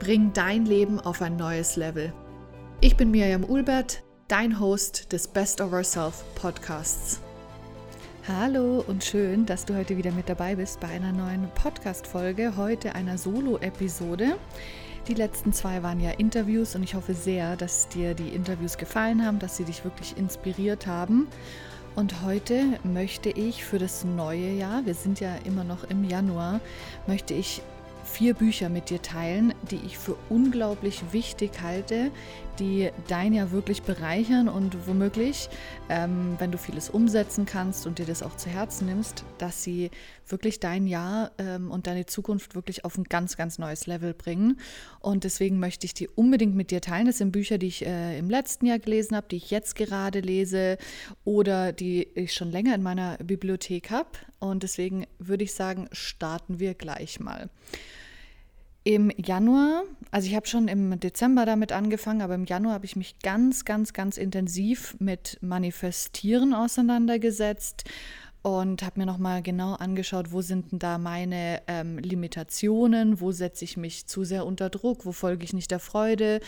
Bring dein Leben auf ein neues Level. Ich bin Miriam Ulbert, dein Host des Best of Ourself Podcasts. Hallo und schön, dass du heute wieder mit dabei bist bei einer neuen Podcast-Folge, heute einer Solo-Episode. Die letzten zwei waren ja Interviews und ich hoffe sehr, dass dir die Interviews gefallen haben, dass sie dich wirklich inspiriert haben. Und heute möchte ich für das neue Jahr, wir sind ja immer noch im Januar, möchte ich vier Bücher mit dir teilen, die ich für unglaublich wichtig halte, die dein Jahr wirklich bereichern und womöglich, ähm, wenn du vieles umsetzen kannst und dir das auch zu Herzen nimmst, dass sie wirklich dein Jahr ähm, und deine Zukunft wirklich auf ein ganz, ganz neues Level bringen. Und deswegen möchte ich die unbedingt mit dir teilen. Das sind Bücher, die ich äh, im letzten Jahr gelesen habe, die ich jetzt gerade lese oder die ich schon länger in meiner Bibliothek habe. Und deswegen würde ich sagen, starten wir gleich mal. Im Januar, also ich habe schon im Dezember damit angefangen, aber im Januar habe ich mich ganz, ganz, ganz intensiv mit Manifestieren auseinandergesetzt und habe mir nochmal genau angeschaut, wo sind denn da meine ähm, Limitationen, wo setze ich mich zu sehr unter Druck, wo folge ich nicht der Freude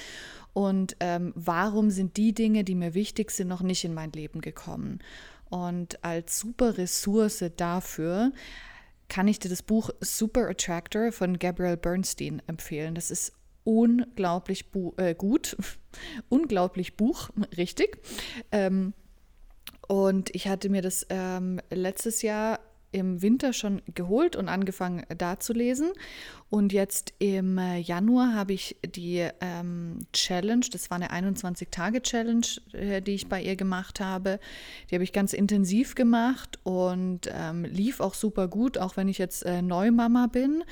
und ähm, warum sind die Dinge, die mir wichtig sind, noch nicht in mein Leben gekommen. Und als super Ressource dafür kann ich dir das Buch Super Attractor von Gabrielle Bernstein empfehlen. Das ist unglaublich Bu äh, gut, unglaublich Buch, richtig. Ähm, und ich hatte mir das ähm, letztes Jahr im Winter schon geholt und angefangen äh, da zu lesen. Und jetzt im äh, Januar habe ich die ähm, Challenge, das war eine 21-Tage-Challenge, äh, die ich bei ihr gemacht habe. Die habe ich ganz intensiv gemacht und ähm, lief auch super gut. Auch wenn ich jetzt äh, Neumama bin,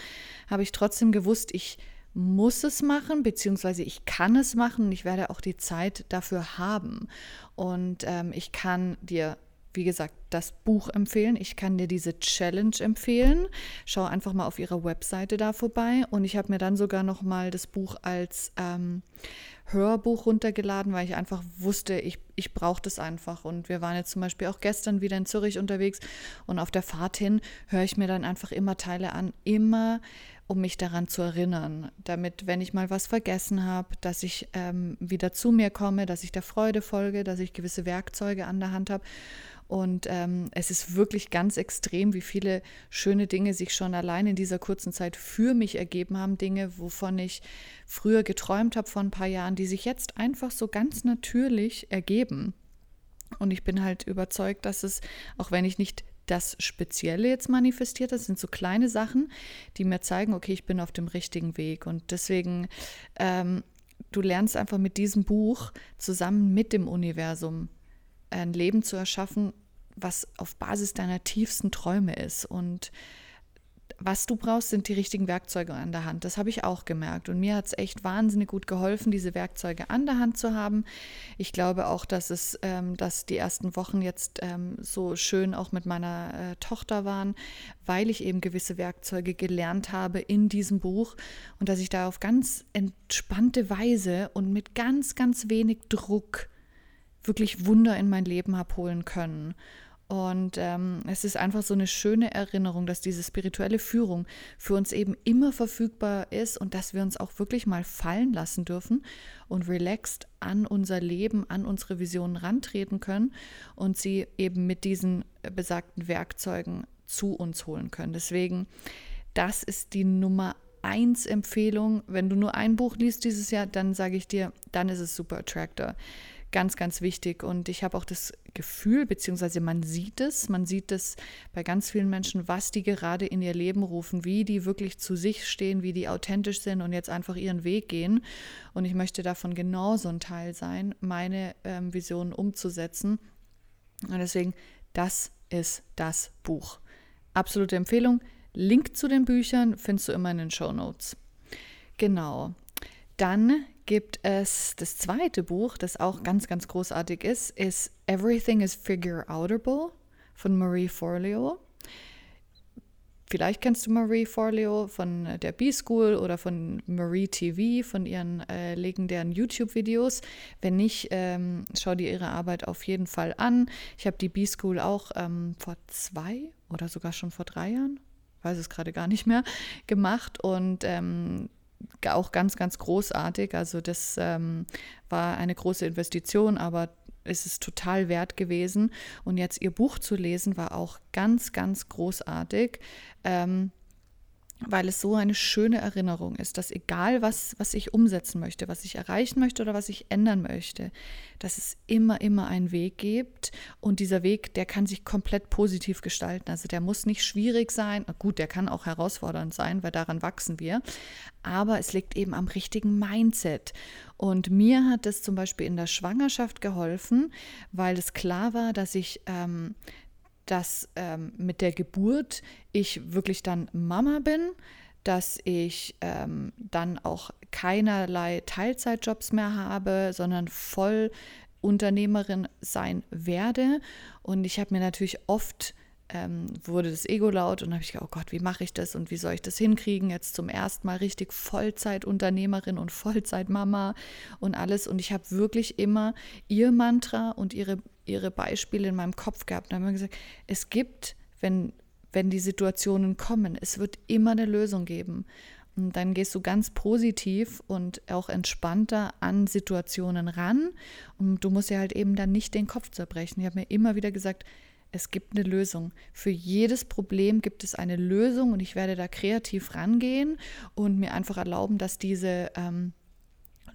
habe ich trotzdem gewusst, ich muss es machen, beziehungsweise ich kann es machen und ich werde auch die Zeit dafür haben. Und ähm, ich kann dir wie gesagt, das Buch empfehlen. Ich kann dir diese Challenge empfehlen. Schau einfach mal auf ihrer Webseite da vorbei. Und ich habe mir dann sogar noch mal das Buch als ähm, Hörbuch runtergeladen, weil ich einfach wusste, ich, ich brauche das einfach. Und wir waren jetzt zum Beispiel auch gestern wieder in Zürich unterwegs. Und auf der Fahrt hin höre ich mir dann einfach immer Teile an, immer um mich daran zu erinnern, damit, wenn ich mal was vergessen habe, dass ich ähm, wieder zu mir komme, dass ich der Freude folge, dass ich gewisse Werkzeuge an der Hand habe. Und ähm, es ist wirklich ganz extrem, wie viele schöne Dinge sich schon allein in dieser kurzen Zeit für mich ergeben haben. Dinge, wovon ich früher geträumt habe vor ein paar Jahren, die sich jetzt einfach so ganz natürlich ergeben. Und ich bin halt überzeugt, dass es, auch wenn ich nicht das Spezielle jetzt manifestiert, das sind so kleine Sachen, die mir zeigen, okay, ich bin auf dem richtigen Weg. Und deswegen, ähm, du lernst einfach mit diesem Buch zusammen mit dem Universum ein Leben zu erschaffen, was auf Basis deiner tiefsten Träume ist. Und was du brauchst, sind die richtigen Werkzeuge an der Hand. Das habe ich auch gemerkt. Und mir hat es echt wahnsinnig gut geholfen, diese Werkzeuge an der Hand zu haben. Ich glaube auch, dass es, ähm, dass die ersten Wochen jetzt ähm, so schön auch mit meiner äh, Tochter waren, weil ich eben gewisse Werkzeuge gelernt habe in diesem Buch und dass ich da auf ganz entspannte Weise und mit ganz, ganz wenig Druck wirklich Wunder in mein Leben habe holen können. Und ähm, es ist einfach so eine schöne Erinnerung, dass diese spirituelle Führung für uns eben immer verfügbar ist und dass wir uns auch wirklich mal fallen lassen dürfen und relaxed an unser Leben, an unsere Visionen rantreten können und sie eben mit diesen besagten Werkzeugen zu uns holen können. Deswegen, das ist die Nummer eins Empfehlung. Wenn du nur ein Buch liest dieses Jahr, dann sage ich dir, dann ist es Super Attractor ganz, ganz wichtig. Und ich habe auch das Gefühl, beziehungsweise man sieht es, man sieht es bei ganz vielen Menschen, was die gerade in ihr Leben rufen, wie die wirklich zu sich stehen, wie die authentisch sind und jetzt einfach ihren Weg gehen. Und ich möchte davon genauso ein Teil sein, meine ähm, Visionen umzusetzen. Und deswegen, das ist das Buch. Absolute Empfehlung. Link zu den Büchern findest du immer in den Show Notes. Genau. Dann gibt es das zweite Buch, das auch ganz, ganz großartig ist, ist Everything is Figure Outable von Marie Forleo. Vielleicht kennst du Marie Forleo von der B-School oder von Marie TV, von ihren äh, legendären YouTube-Videos. Wenn nicht, ähm, schau dir ihre Arbeit auf jeden Fall an. Ich habe die B-School auch ähm, vor zwei oder sogar schon vor drei Jahren, weiß es gerade gar nicht mehr, gemacht und ähm, auch ganz, ganz großartig. Also das ähm, war eine große Investition, aber es ist total wert gewesen. Und jetzt ihr Buch zu lesen, war auch ganz, ganz großartig. Ähm, weil es so eine schöne Erinnerung ist, dass egal was, was ich umsetzen möchte, was ich erreichen möchte oder was ich ändern möchte, dass es immer, immer einen Weg gibt und dieser Weg, der kann sich komplett positiv gestalten. Also der muss nicht schwierig sein, gut, der kann auch herausfordernd sein, weil daran wachsen wir, aber es liegt eben am richtigen Mindset. Und mir hat es zum Beispiel in der Schwangerschaft geholfen, weil es klar war, dass ich ähm, dass ähm, mit der Geburt ich wirklich dann Mama bin, dass ich ähm, dann auch keinerlei Teilzeitjobs mehr habe, sondern voll Unternehmerin sein werde. Und ich habe mir natürlich oft ähm, wurde das Ego laut und habe ich gedacht, oh Gott, wie mache ich das und wie soll ich das hinkriegen? Jetzt zum ersten Mal richtig Vollzeitunternehmerin und Vollzeitmama und alles. Und ich habe wirklich immer ihr Mantra und ihre ihre Beispiele in meinem Kopf gehabt und haben gesagt, es gibt, wenn, wenn die Situationen kommen, es wird immer eine Lösung geben. Und dann gehst du ganz positiv und auch entspannter an Situationen ran. Und du musst ja halt eben dann nicht den Kopf zerbrechen. Ich habe mir immer wieder gesagt, es gibt eine Lösung. Für jedes Problem gibt es eine Lösung und ich werde da kreativ rangehen und mir einfach erlauben, dass diese ähm,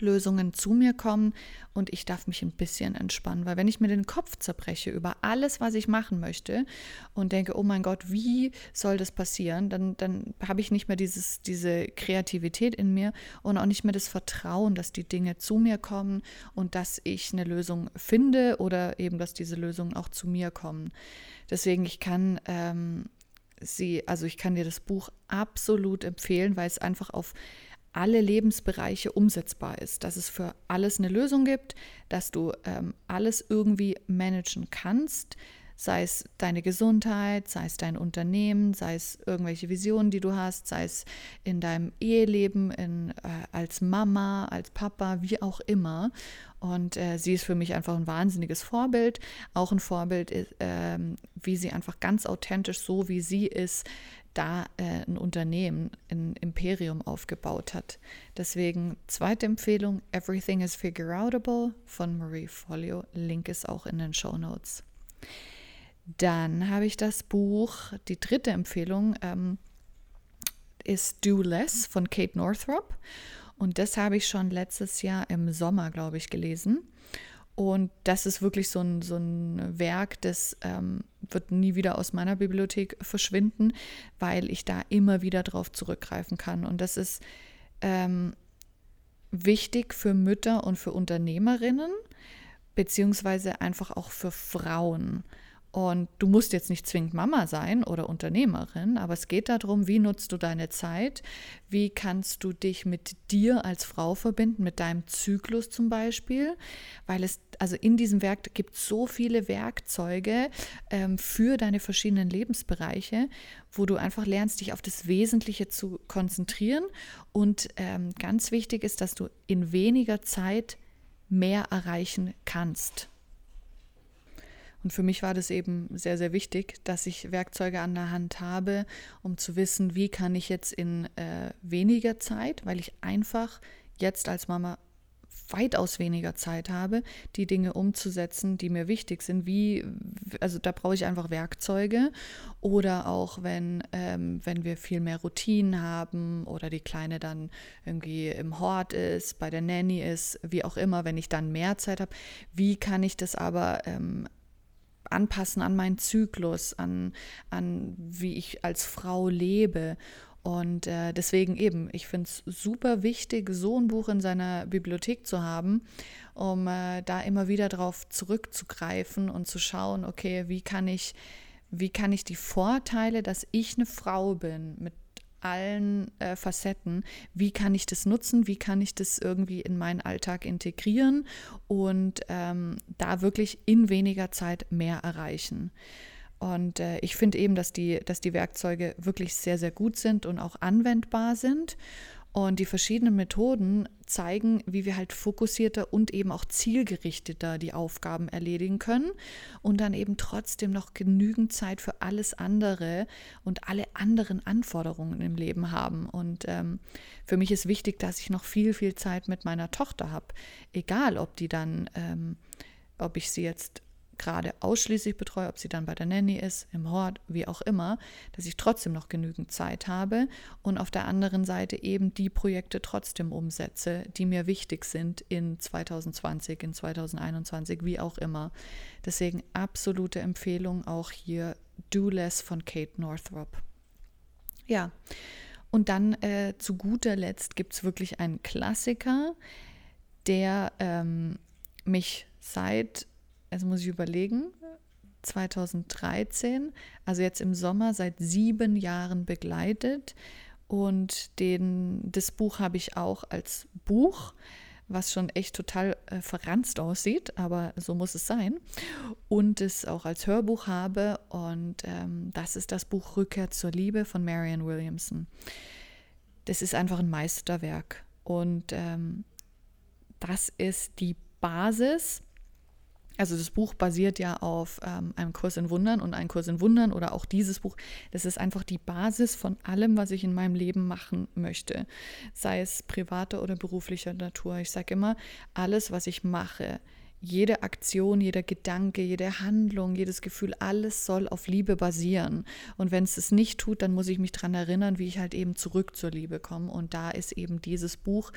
Lösungen zu mir kommen und ich darf mich ein bisschen entspannen, weil wenn ich mir den Kopf zerbreche über alles, was ich machen möchte und denke, oh mein Gott, wie soll das passieren, dann, dann habe ich nicht mehr dieses, diese Kreativität in mir und auch nicht mehr das Vertrauen, dass die Dinge zu mir kommen und dass ich eine Lösung finde oder eben, dass diese Lösungen auch zu mir kommen. Deswegen, ich kann ähm, sie, also ich kann dir das Buch absolut empfehlen, weil es einfach auf alle Lebensbereiche umsetzbar ist, dass es für alles eine Lösung gibt, dass du ähm, alles irgendwie managen kannst, sei es deine Gesundheit, sei es dein Unternehmen, sei es irgendwelche Visionen, die du hast, sei es in deinem Eheleben, in, äh, als Mama, als Papa, wie auch immer. Und äh, sie ist für mich einfach ein wahnsinniges Vorbild, auch ein Vorbild, äh, wie sie einfach ganz authentisch, so wie sie ist, da äh, ein Unternehmen, ein Imperium aufgebaut hat. Deswegen zweite Empfehlung, Everything is Figure Outable von Marie Folio. Link ist auch in den Show Notes. Dann habe ich das Buch, die dritte Empfehlung ähm, ist Do Less von Kate Northrop. Und das habe ich schon letztes Jahr im Sommer, glaube ich, gelesen. Und das ist wirklich so ein, so ein Werk, das ähm, wird nie wieder aus meiner Bibliothek verschwinden, weil ich da immer wieder drauf zurückgreifen kann. Und das ist ähm, wichtig für Mütter und für Unternehmerinnen, beziehungsweise einfach auch für Frauen. Und du musst jetzt nicht zwingend Mama sein oder Unternehmerin, aber es geht darum, wie nutzt du deine Zeit, wie kannst du dich mit dir als Frau verbinden, mit deinem Zyklus zum Beispiel, weil es, also in diesem Werk gibt es so viele Werkzeuge ähm, für deine verschiedenen Lebensbereiche, wo du einfach lernst, dich auf das Wesentliche zu konzentrieren. Und ähm, ganz wichtig ist, dass du in weniger Zeit mehr erreichen kannst. Und für mich war das eben sehr, sehr wichtig, dass ich Werkzeuge an der Hand habe, um zu wissen, wie kann ich jetzt in äh, weniger Zeit, weil ich einfach jetzt als Mama weitaus weniger Zeit habe, die Dinge umzusetzen, die mir wichtig sind. Wie, also da brauche ich einfach Werkzeuge. Oder auch wenn, ähm, wenn wir viel mehr Routinen haben oder die Kleine dann irgendwie im Hort ist, bei der Nanny ist, wie auch immer, wenn ich dann mehr Zeit habe, wie kann ich das aber ähm, anpassen an meinen Zyklus, an, an wie ich als Frau lebe. Und äh, deswegen eben, ich finde es super wichtig, so ein Buch in seiner Bibliothek zu haben, um äh, da immer wieder drauf zurückzugreifen und zu schauen, okay, wie kann ich, wie kann ich die Vorteile, dass ich eine Frau bin, mit allen äh, Facetten. Wie kann ich das nutzen? Wie kann ich das irgendwie in meinen Alltag integrieren und ähm, da wirklich in weniger Zeit mehr erreichen? Und äh, ich finde eben, dass die, dass die Werkzeuge wirklich sehr, sehr gut sind und auch anwendbar sind. Und die verschiedenen Methoden zeigen, wie wir halt fokussierter und eben auch zielgerichteter die Aufgaben erledigen können und dann eben trotzdem noch genügend Zeit für alles andere und alle anderen Anforderungen im Leben haben. Und ähm, für mich ist wichtig, dass ich noch viel, viel Zeit mit meiner Tochter habe. Egal, ob die dann, ähm, ob ich sie jetzt gerade ausschließlich betreue, ob sie dann bei der Nanny ist, im Hort, wie auch immer, dass ich trotzdem noch genügend Zeit habe und auf der anderen Seite eben die Projekte trotzdem umsetze, die mir wichtig sind in 2020, in 2021, wie auch immer. Deswegen absolute Empfehlung auch hier Do Less von Kate Northrop. Ja, und dann äh, zu guter Letzt gibt es wirklich einen Klassiker, der ähm, mich seit jetzt muss ich überlegen, 2013, also jetzt im Sommer seit sieben Jahren begleitet. Und den, das Buch habe ich auch als Buch, was schon echt total äh, verranzt aussieht, aber so muss es sein. Und es auch als Hörbuch habe. Und ähm, das ist das Buch Rückkehr zur Liebe von Marianne Williamson. Das ist einfach ein Meisterwerk. Und ähm, das ist die Basis also das Buch basiert ja auf ähm, einem Kurs in Wundern und ein Kurs in Wundern oder auch dieses Buch, das ist einfach die Basis von allem, was ich in meinem Leben machen möchte, sei es privater oder beruflicher Natur. Ich sage immer, alles, was ich mache, jede Aktion, jeder Gedanke, jede Handlung, jedes Gefühl, alles soll auf Liebe basieren. Und wenn es es nicht tut, dann muss ich mich daran erinnern, wie ich halt eben zurück zur Liebe komme. Und da ist eben dieses Buch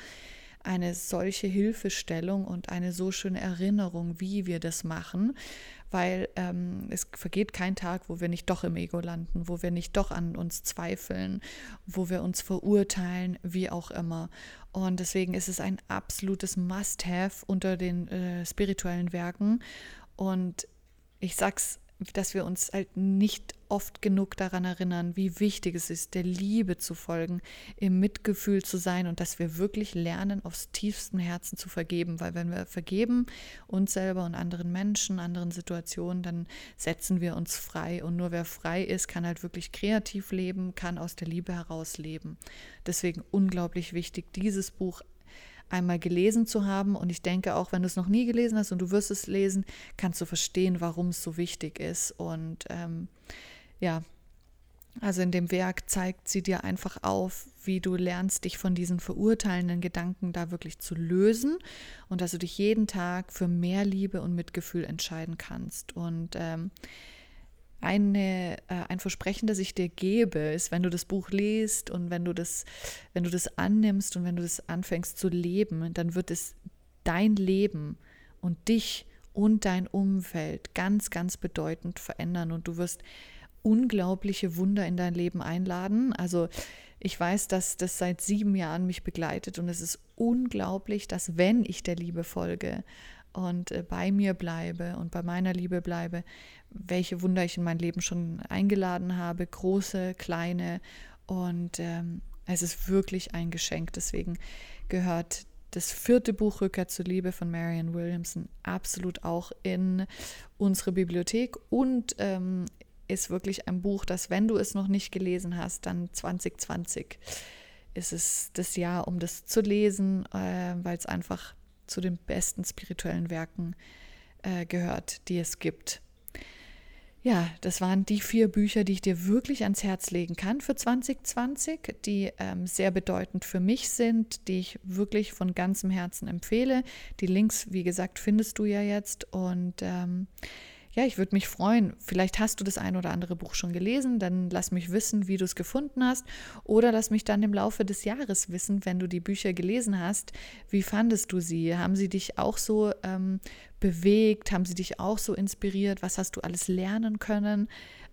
eine solche Hilfestellung und eine so schöne Erinnerung, wie wir das machen, weil ähm, es vergeht kein Tag, wo wir nicht doch im Ego landen, wo wir nicht doch an uns zweifeln, wo wir uns verurteilen, wie auch immer. Und deswegen ist es ein absolutes Must-Have unter den äh, spirituellen Werken. Und ich sag's dass wir uns halt nicht oft genug daran erinnern, wie wichtig es ist, der Liebe zu folgen, im Mitgefühl zu sein und dass wir wirklich lernen, aufs tiefsten Herzen zu vergeben. Weil wenn wir vergeben uns selber und anderen Menschen, anderen Situationen, dann setzen wir uns frei. Und nur wer frei ist, kann halt wirklich kreativ leben, kann aus der Liebe heraus leben. Deswegen unglaublich wichtig, dieses Buch einmal gelesen zu haben. Und ich denke auch, wenn du es noch nie gelesen hast und du wirst es lesen, kannst du verstehen, warum es so wichtig ist. Und ähm, ja, also in dem Werk zeigt sie dir einfach auf, wie du lernst, dich von diesen verurteilenden Gedanken da wirklich zu lösen und dass du dich jeden Tag für mehr Liebe und Mitgefühl entscheiden kannst. Und ähm, eine, äh, ein Versprechen, das ich dir gebe, ist, wenn du das Buch liest und wenn du das, wenn du das annimmst und wenn du das anfängst zu leben, dann wird es dein Leben und dich und dein Umfeld ganz, ganz bedeutend verändern und du wirst unglaubliche Wunder in dein Leben einladen. Also ich weiß, dass das seit sieben Jahren mich begleitet und es ist unglaublich, dass wenn ich der Liebe folge und äh, bei mir bleibe und bei meiner Liebe bleibe, welche Wunder ich in mein Leben schon eingeladen habe, große, kleine. Und ähm, es ist wirklich ein Geschenk. Deswegen gehört das vierte Buch Rückkehr zur Liebe von Marianne Williamson absolut auch in unsere Bibliothek und ähm, ist wirklich ein Buch, das, wenn du es noch nicht gelesen hast, dann 2020 ist es das Jahr, um das zu lesen, äh, weil es einfach zu den besten spirituellen Werken äh, gehört, die es gibt. Ja, das waren die vier Bücher, die ich dir wirklich ans Herz legen kann für 2020, die ähm, sehr bedeutend für mich sind, die ich wirklich von ganzem Herzen empfehle. Die Links, wie gesagt, findest du ja jetzt. Und ähm, ja, ich würde mich freuen. Vielleicht hast du das ein oder andere Buch schon gelesen, dann lass mich wissen, wie du es gefunden hast. Oder lass mich dann im Laufe des Jahres wissen, wenn du die Bücher gelesen hast, wie fandest du sie? Haben sie dich auch so ähm, bewegt? Haben sie dich auch so inspiriert? Was hast du alles lernen können?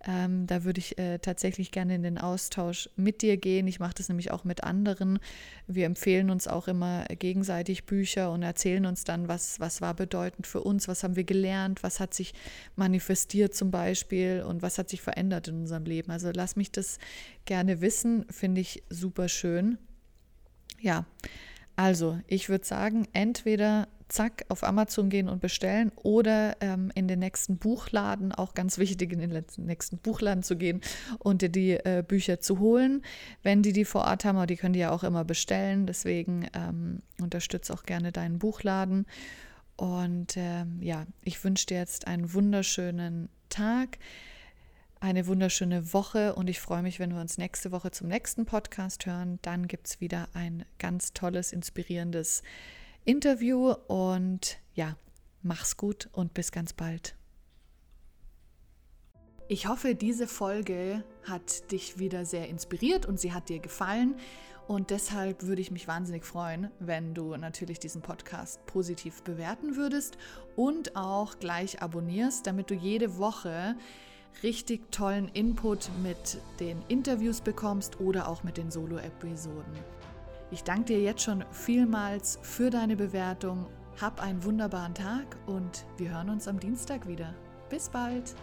Ähm, da würde ich äh, tatsächlich gerne in den Austausch mit dir gehen. Ich mache das nämlich auch mit anderen. Wir empfehlen uns auch immer gegenseitig Bücher und erzählen uns dann, was, was war bedeutend für uns, was haben wir gelernt, was hat sich manifestiert zum Beispiel und was hat sich verändert in unserem Leben. Also lass mich das gerne wissen, finde ich super schön. Ja, also ich würde sagen, entweder zack auf Amazon gehen und bestellen oder ähm, in den nächsten Buchladen, auch ganz wichtig, in den nächsten Buchladen zu gehen und dir die äh, Bücher zu holen, wenn die die vor Ort haben, aber die können die ja auch immer bestellen. Deswegen ähm, unterstütze auch gerne deinen Buchladen. Und ähm, ja, ich wünsche dir jetzt einen wunderschönen Tag eine wunderschöne Woche und ich freue mich, wenn wir uns nächste Woche zum nächsten Podcast hören. Dann gibt es wieder ein ganz tolles, inspirierendes Interview und ja, mach's gut und bis ganz bald. Ich hoffe, diese Folge hat dich wieder sehr inspiriert und sie hat dir gefallen. Und deshalb würde ich mich wahnsinnig freuen, wenn du natürlich diesen Podcast positiv bewerten würdest und auch gleich abonnierst, damit du jede Woche richtig tollen Input mit den Interviews bekommst oder auch mit den Solo-Episoden. Ich danke dir jetzt schon vielmals für deine Bewertung. Hab einen wunderbaren Tag und wir hören uns am Dienstag wieder. Bis bald!